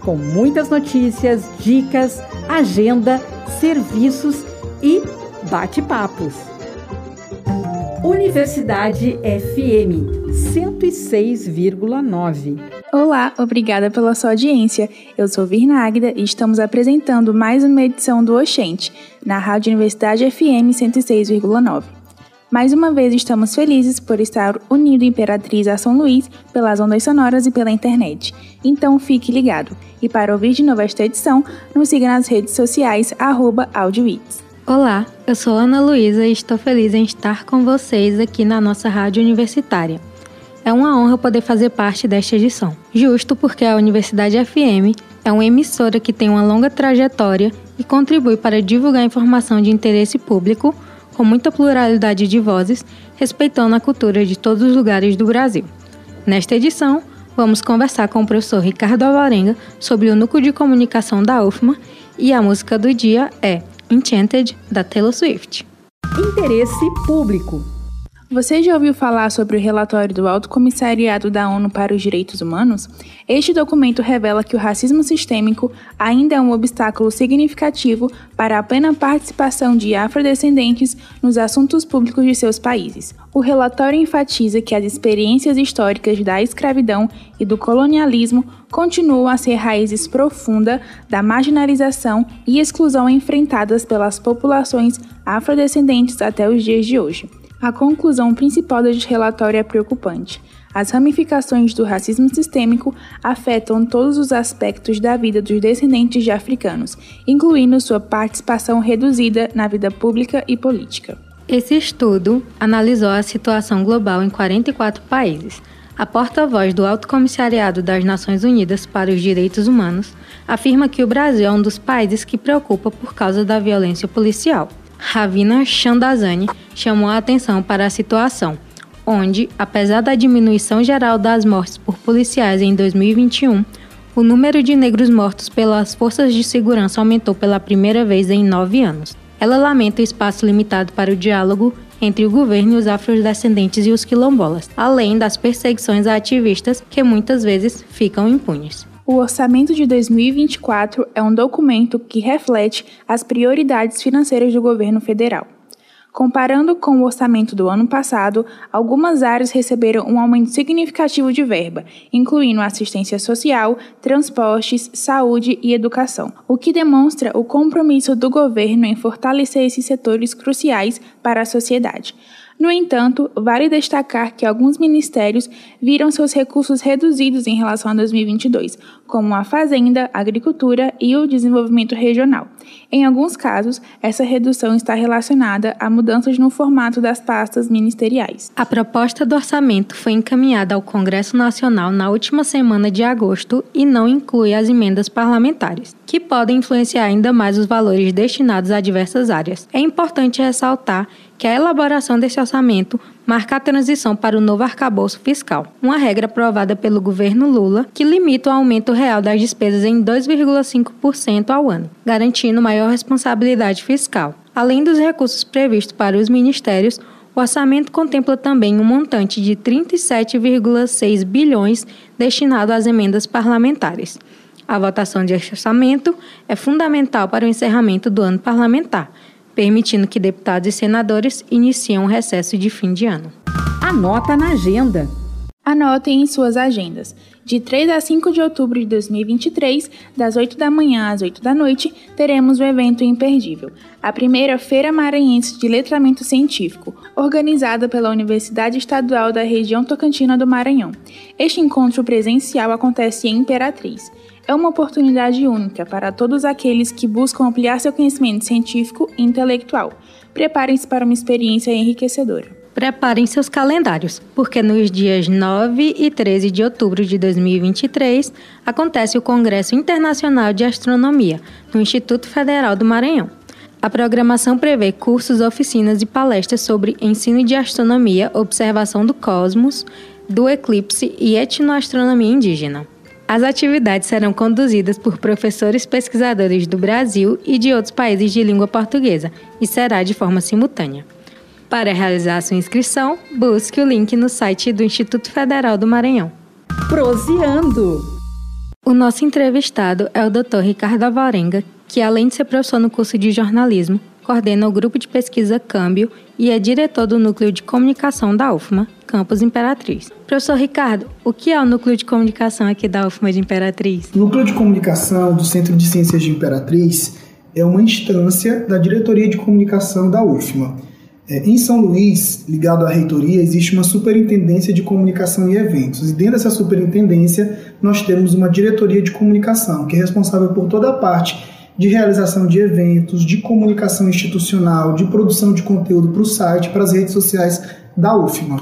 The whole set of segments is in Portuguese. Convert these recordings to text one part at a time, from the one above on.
com muitas notícias, dicas, agenda, serviços e bate-papos. Universidade FM 106,9. Olá, obrigada pela sua audiência. Eu sou Virna Águida e estamos apresentando mais uma edição do Oxente, na Rádio Universidade FM 106,9. Mais uma vez estamos felizes por estar unido Imperatriz a São Luís pelas ondas sonoras e pela internet. Então fique ligado. E para ouvir de novo esta edição, nos siga nas redes sociais, arroba AudioWits. Olá, eu sou Ana Luísa e estou feliz em estar com vocês aqui na nossa rádio universitária. É uma honra poder fazer parte desta edição, justo porque a Universidade FM é uma emissora que tem uma longa trajetória e contribui para divulgar informação de interesse público com muita pluralidade de vozes, respeitando a cultura de todos os lugares do Brasil. Nesta edição, vamos conversar com o professor Ricardo Alvarenga sobre o núcleo de comunicação da UFMA e a música do dia é Enchanted, da Taylor Swift. Interesse público. Você já ouviu falar sobre o relatório do Alto Comissariado da ONU para os Direitos Humanos? Este documento revela que o racismo sistêmico ainda é um obstáculo significativo para a plena participação de afrodescendentes nos assuntos públicos de seus países. O relatório enfatiza que as experiências históricas da escravidão e do colonialismo continuam a ser raízes profundas da marginalização e exclusão enfrentadas pelas populações afrodescendentes até os dias de hoje. A conclusão principal deste relatório é preocupante. As ramificações do racismo sistêmico afetam todos os aspectos da vida dos descendentes de africanos, incluindo sua participação reduzida na vida pública e política. Esse estudo analisou a situação global em 44 países. A porta-voz do Alto Comissariado das Nações Unidas para os Direitos Humanos afirma que o Brasil é um dos países que preocupa por causa da violência policial. Ravina Chandazani chamou a atenção para a situação, onde, apesar da diminuição geral das mortes por policiais em 2021, o número de negros mortos pelas forças de segurança aumentou pela primeira vez em nove anos. Ela lamenta o espaço limitado para o diálogo entre o governo e os afrodescendentes e os quilombolas, além das perseguições a ativistas que muitas vezes ficam impunes. O Orçamento de 2024 é um documento que reflete as prioridades financeiras do governo federal. Comparando com o orçamento do ano passado, algumas áreas receberam um aumento significativo de verba, incluindo assistência social, transportes, saúde e educação, o que demonstra o compromisso do governo em fortalecer esses setores cruciais para a sociedade. No entanto, vale destacar que alguns ministérios viram seus recursos reduzidos em relação a 2022, como a Fazenda, Agricultura e o Desenvolvimento Regional. Em alguns casos, essa redução está relacionada a mudanças no formato das pastas ministeriais. A proposta do orçamento foi encaminhada ao Congresso Nacional na última semana de agosto e não inclui as emendas parlamentares, que podem influenciar ainda mais os valores destinados a diversas áreas. É importante ressaltar que a elaboração desse orçamento marca a transição para o novo arcabouço fiscal, uma regra aprovada pelo governo Lula que limita o aumento real das despesas em 2,5% ao ano, garantindo maior responsabilidade fiscal. Além dos recursos previstos para os ministérios, o orçamento contempla também um montante de 37,6 bilhões destinado às emendas parlamentares. A votação de orçamento é fundamental para o encerramento do ano parlamentar permitindo que deputados e senadores iniciem um recesso de fim de ano. Anota na agenda. Anotem em suas agendas. De 3 a 5 de outubro de 2023, das 8 da manhã às 8 da noite, teremos o evento imperdível, a primeira Feira Maranhense de Letramento Científico, organizada pela Universidade Estadual da Região Tocantina do Maranhão. Este encontro presencial acontece em Imperatriz é uma oportunidade única para todos aqueles que buscam ampliar seu conhecimento científico e intelectual. Preparem-se para uma experiência enriquecedora. Preparem seus calendários, porque nos dias 9 e 13 de outubro de 2023 acontece o Congresso Internacional de Astronomia, no Instituto Federal do Maranhão. A programação prevê cursos, oficinas e palestras sobre ensino de astronomia, observação do cosmos, do eclipse e etnoastronomia indígena. As atividades serão conduzidas por professores pesquisadores do Brasil e de outros países de língua portuguesa e será de forma simultânea. Para realizar sua inscrição, busque o link no site do Instituto Federal do Maranhão. Proseando. O nosso entrevistado é o Dr. Ricardo Alvarenga, que além de ser professor no curso de jornalismo, coordena o grupo de pesquisa Câmbio e é diretor do núcleo de comunicação da UFMA, Campus Imperatriz. Professor Ricardo, o que é o núcleo de comunicação aqui da UFMA de Imperatriz? O núcleo de comunicação do Centro de Ciências de Imperatriz é uma instância da diretoria de comunicação da UFMA é, em São Luís, ligado à reitoria, existe uma superintendência de comunicação e eventos. E dentro dessa superintendência, nós temos uma diretoria de comunicação, que é responsável por toda a parte de realização de eventos, de comunicação institucional, de produção de conteúdo para o site, para as redes sociais da UFMA.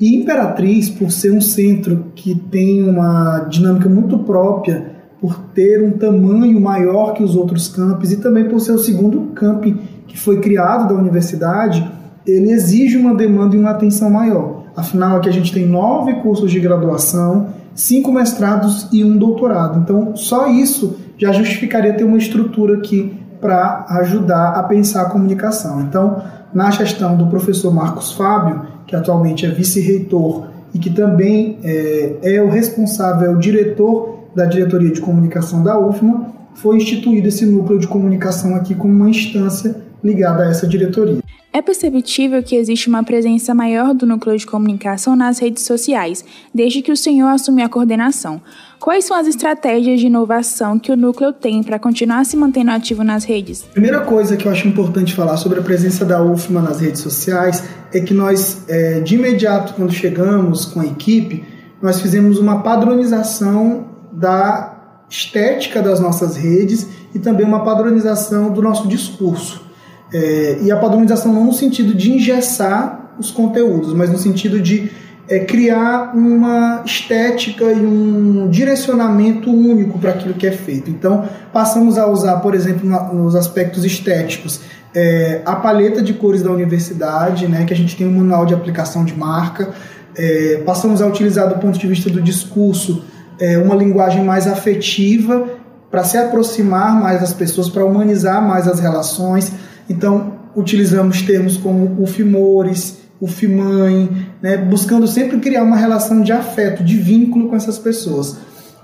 E Imperatriz, por ser um centro que tem uma dinâmica muito própria, por ter um tamanho maior que os outros campos e também por ser o segundo camping que foi criado da universidade, ele exige uma demanda e uma atenção maior. Afinal, aqui a gente tem nove cursos de graduação, cinco mestrados e um doutorado. Então, só isso já justificaria ter uma estrutura aqui para ajudar a pensar a comunicação. Então, na gestão do professor Marcos Fábio, que atualmente é vice-reitor e que também é, é, o responsável, é o diretor da diretoria de comunicação da UFMA, foi instituído esse núcleo de comunicação aqui como uma instância ligada a essa diretoria. É perceptível que existe uma presença maior do núcleo de comunicação nas redes sociais, desde que o senhor assumiu a coordenação. Quais são as estratégias de inovação que o núcleo tem para continuar se mantendo ativo nas redes? Primeira coisa que eu acho importante falar sobre a presença da UFMA nas redes sociais é que nós, é, de imediato, quando chegamos com a equipe, nós fizemos uma padronização da estética das nossas redes e também uma padronização do nosso discurso. É, e a padronização não no sentido de engessar os conteúdos, mas no sentido de é, criar uma estética e um direcionamento único para aquilo que é feito. Então, passamos a usar, por exemplo, nos aspectos estéticos, é, a paleta de cores da universidade, né, que a gente tem um manual de aplicação de marca. É, passamos a utilizar, do ponto de vista do discurso, é, uma linguagem mais afetiva para se aproximar mais das pessoas, para humanizar mais as relações. Então, utilizamos termos como o fimores, o fimãe, né, buscando sempre criar uma relação de afeto, de vínculo com essas pessoas.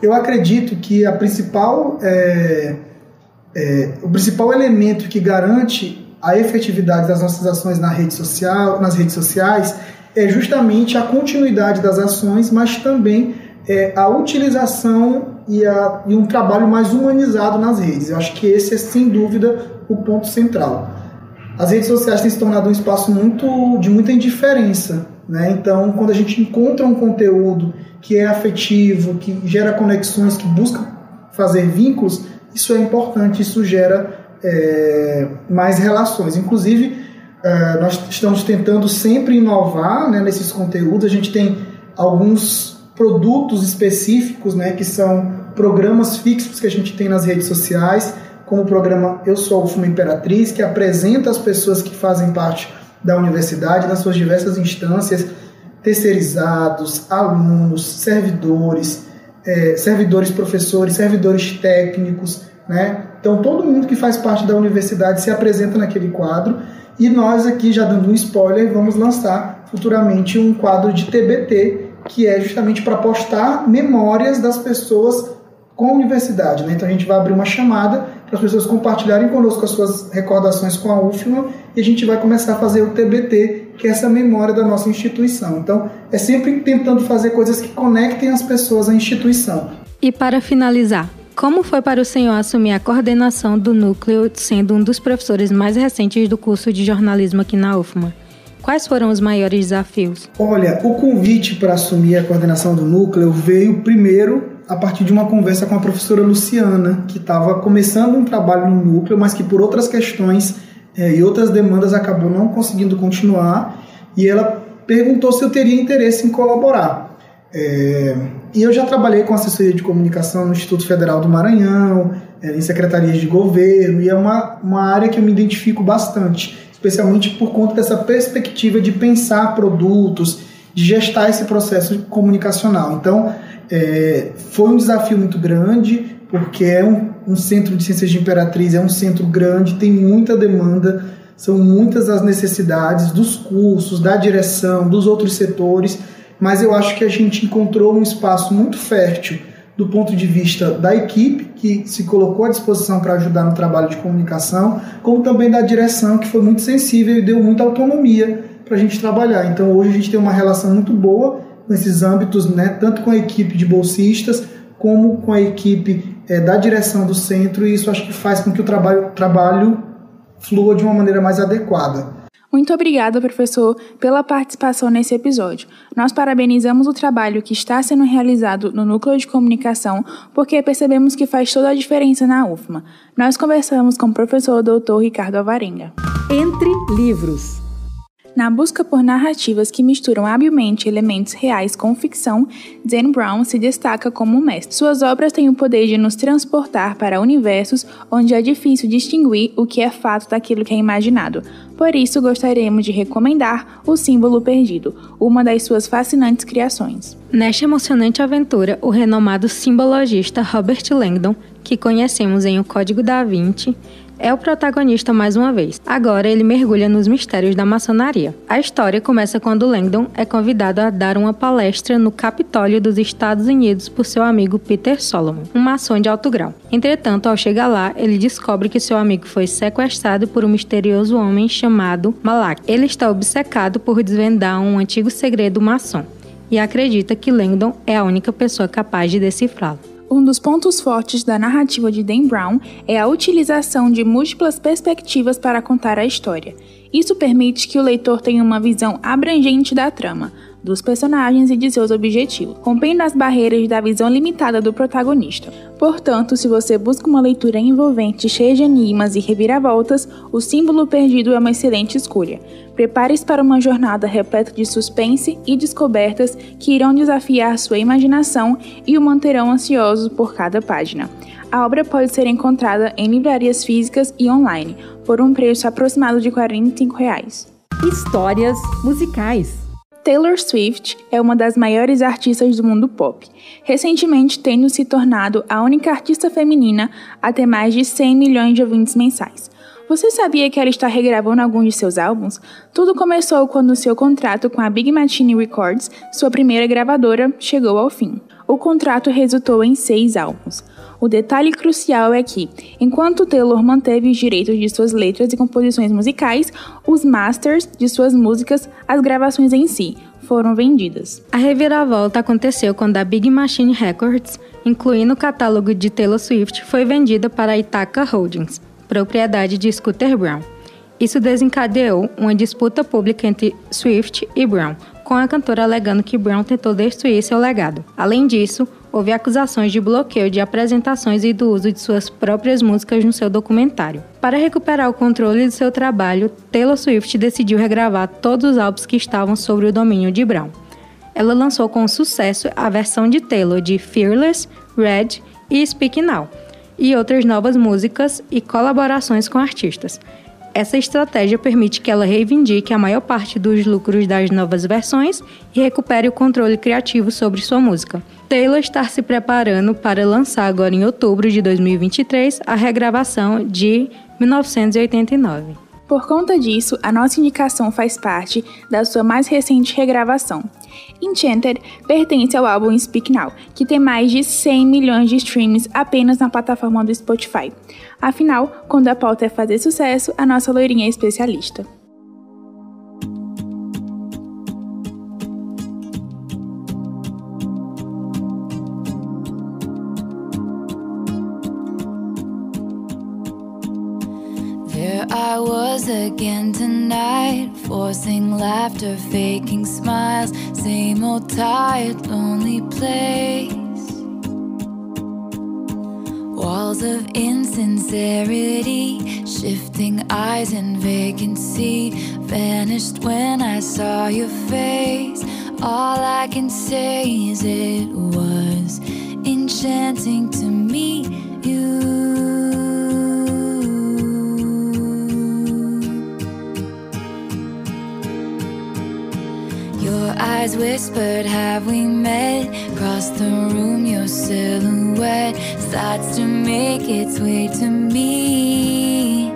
Eu acredito que a principal, é, é, o principal elemento que garante a efetividade das nossas ações na rede social, nas redes sociais é justamente a continuidade das ações, mas também é, a utilização e, a, e um trabalho mais humanizado nas redes. Eu acho que esse é, sem dúvida, o ponto central. As redes sociais têm se tornado um espaço muito de muita indiferença. Né? Então, quando a gente encontra um conteúdo que é afetivo, que gera conexões, que busca fazer vínculos, isso é importante, isso gera é, mais relações. Inclusive, é, nós estamos tentando sempre inovar né, nesses conteúdos. A gente tem alguns produtos específicos, né, que são programas fixos que a gente tem nas redes sociais, como o programa Eu Sou a UFMA Imperatriz, que apresenta as pessoas que fazem parte da universidade nas suas diversas instâncias, terceirizados, alunos, servidores, é, servidores professores, servidores técnicos, né? Então todo mundo que faz parte da universidade se apresenta naquele quadro e nós aqui já dando um spoiler vamos lançar futuramente um quadro de TBT que é justamente para postar memórias das pessoas com a universidade. Né? Então a gente vai abrir uma chamada para as pessoas compartilharem conosco as suas recordações com a UFMA e a gente vai começar a fazer o TBT, que é essa memória da nossa instituição. Então é sempre tentando fazer coisas que conectem as pessoas à instituição. E para finalizar, como foi para o senhor assumir a coordenação do núcleo, sendo um dos professores mais recentes do curso de jornalismo aqui na UFMA? Quais foram os maiores desafios? Olha, o convite para assumir a coordenação do núcleo veio primeiro a partir de uma conversa com a professora Luciana, que estava começando um trabalho no núcleo, mas que por outras questões é, e outras demandas acabou não conseguindo continuar. e ela perguntou se eu teria interesse em colaborar. É, e eu já trabalhei com assessoria de comunicação no Instituto Federal do Maranhão, é, em secretarias de governo, e é uma, uma área que eu me identifico bastante, especialmente por conta dessa perspectiva de pensar produtos, de gestar esse processo comunicacional. Então, é, foi um desafio muito grande, porque é um, um centro de ciências de Imperatriz, é um centro grande, tem muita demanda, são muitas as necessidades dos cursos, da direção, dos outros setores, mas eu acho que a gente encontrou um espaço muito fértil do ponto de vista da equipe, que se colocou à disposição para ajudar no trabalho de comunicação, como também da direção, que foi muito sensível e deu muita autonomia para a gente trabalhar. Então hoje a gente tem uma relação muito boa nesses âmbitos, né, tanto com a equipe de bolsistas, como com a equipe é, da direção do centro, e isso acho que faz com que o trabalho, trabalho flua de uma maneira mais adequada. Muito obrigada, professor, pela participação nesse episódio. Nós parabenizamos o trabalho que está sendo realizado no Núcleo de Comunicação, porque percebemos que faz toda a diferença na UFMA. Nós conversamos com o professor Dr. Ricardo Alvarenga. Entre livros. Na busca por narrativas que misturam habilmente elementos reais com ficção, Dan Brown se destaca como um mestre. Suas obras têm o poder de nos transportar para universos onde é difícil distinguir o que é fato daquilo que é imaginado. Por isso, gostaríamos de recomendar O Símbolo Perdido, uma das suas fascinantes criações. Nesta emocionante aventura, o renomado simbologista Robert Langdon, que conhecemos em O Código da Vinci, é o protagonista mais uma vez. Agora ele mergulha nos mistérios da maçonaria. A história começa quando Langdon é convidado a dar uma palestra no Capitólio dos Estados Unidos por seu amigo Peter Solomon, um maçom de alto grau. Entretanto, ao chegar lá, ele descobre que seu amigo foi sequestrado por um misterioso homem chamado Malak. Ele está obcecado por desvendar um antigo segredo maçom e acredita que Langdon é a única pessoa capaz de decifrá-lo. Um dos pontos fortes da narrativa de Dan Brown é a utilização de múltiplas perspectivas para contar a história. Isso permite que o leitor tenha uma visão abrangente da trama, dos personagens e de seus objetivos, rompendo as barreiras da visão limitada do protagonista. Portanto, se você busca uma leitura envolvente, cheia de enigmas e reviravoltas, O Símbolo Perdido é uma excelente escolha. Prepare-se para uma jornada repleta de suspense e descobertas que irão desafiar sua imaginação e o manterão ansioso por cada página. A obra pode ser encontrada em livrarias físicas e online, por um preço aproximado de 45 reais. Histórias musicais. Taylor Swift é uma das maiores artistas do mundo pop, recentemente tendo se tornado a única artista feminina a ter mais de 100 milhões de ouvintes mensais. Você sabia que ela está regravando alguns de seus álbuns? Tudo começou quando seu contrato com a Big Machine Records, sua primeira gravadora, chegou ao fim. O contrato resultou em seis álbuns. O detalhe crucial é que, enquanto Taylor manteve os direitos de suas letras e composições musicais, os masters de suas músicas, as gravações em si, foram vendidas. A reviravolta aconteceu quando a Big Machine Records, incluindo o catálogo de Taylor Swift, foi vendida para a Ithaca Holdings, propriedade de Scooter Brown. Isso desencadeou uma disputa pública entre Swift e Brown, com a cantora alegando que Brown tentou destruir seu legado. Além disso, houve acusações de bloqueio de apresentações e do uso de suas próprias músicas no seu documentário. Para recuperar o controle de seu trabalho, Taylor Swift decidiu regravar todos os álbuns que estavam sobre o domínio de Brown. Ela lançou com sucesso a versão de Taylor de Fearless, Red e Speak Now, e outras novas músicas e colaborações com artistas. Essa estratégia permite que ela reivindique a maior parte dos lucros das novas versões e recupere o controle criativo sobre sua música. Taylor está se preparando para lançar agora em outubro de 2023 a regravação de 1989. Por conta disso, a nossa indicação faz parte da sua mais recente regravação. Enchanted pertence ao álbum Speak Now, que tem mais de 100 milhões de streams apenas na plataforma do Spotify. Afinal, quando a pauta é fazer sucesso, a nossa loirinha é especialista. I was again tonight, forcing laughter, faking smiles, same old tired, lonely place. Walls of insincerity, shifting eyes and vacancy vanished when I saw your face. All I can say is it was enchanting to meet you. Eyes whispered, Have we met? Across the room, your silhouette starts to make its way to me.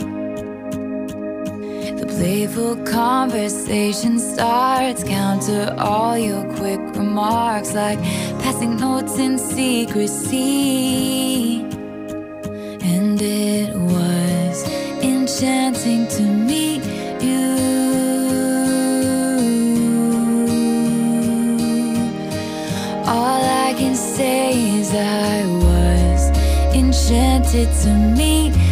The playful conversation starts, counter all your quick remarks like passing notes in secrecy. And it was enchanting to meet I can say is I was enchanted to meet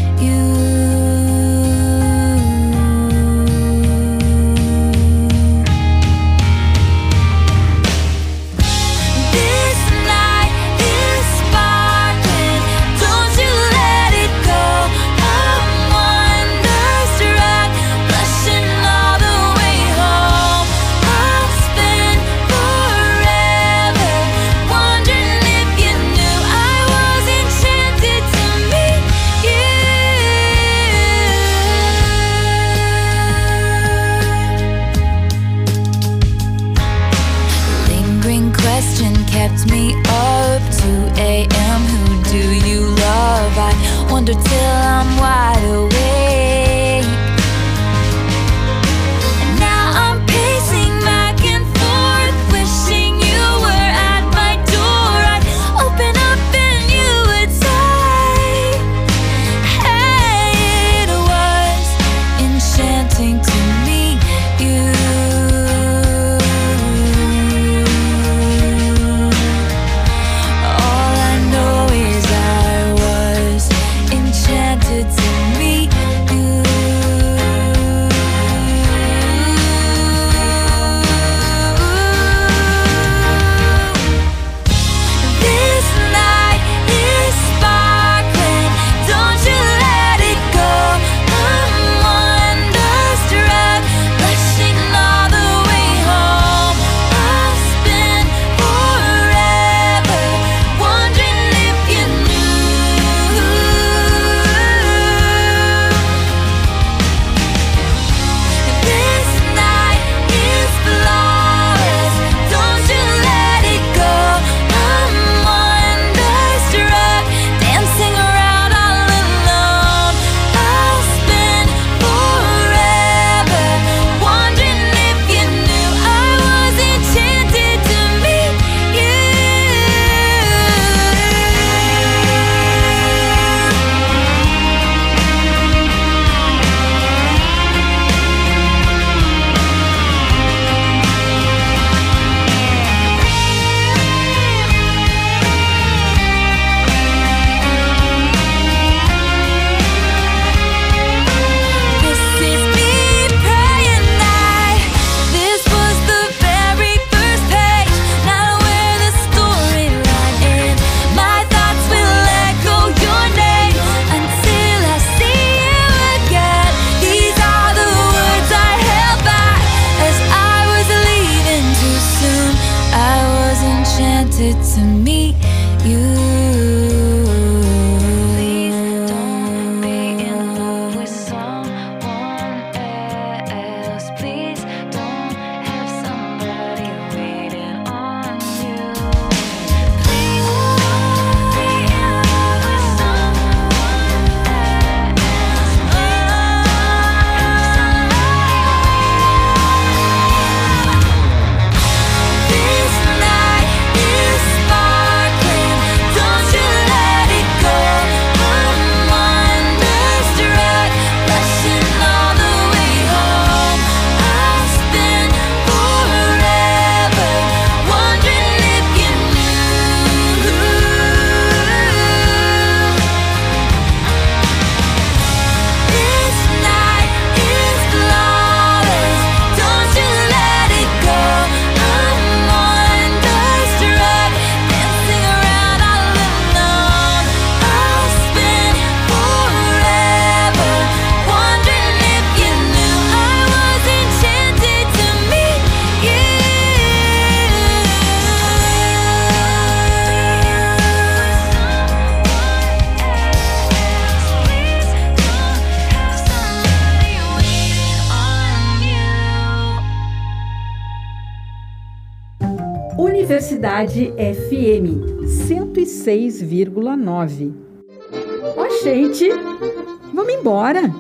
wonder till I'm wide awake. Universidade FM 106,9. Ó, gente, vamos embora!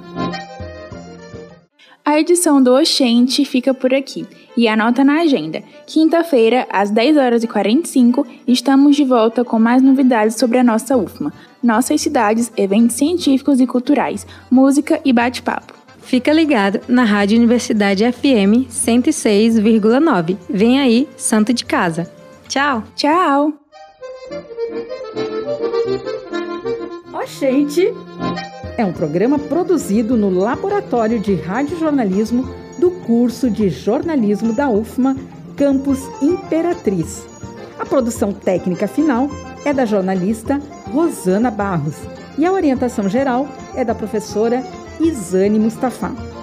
A edição do Oxente fica por aqui. E anota na agenda. Quinta-feira, às 10 horas e 45, estamos de volta com mais novidades sobre a nossa UFMA, nossas cidades, eventos científicos e culturais, música e bate-papo. Fica ligado na Rádio Universidade FM 106,9. Vem aí, Santo de Casa. Tchau! Tchau! Oxente! É um programa produzido no Laboratório de Radiojornalismo do curso de jornalismo da UFMA, Campus Imperatriz. A produção técnica final é da jornalista Rosana Barros e a orientação geral é da professora Isane Mustafa.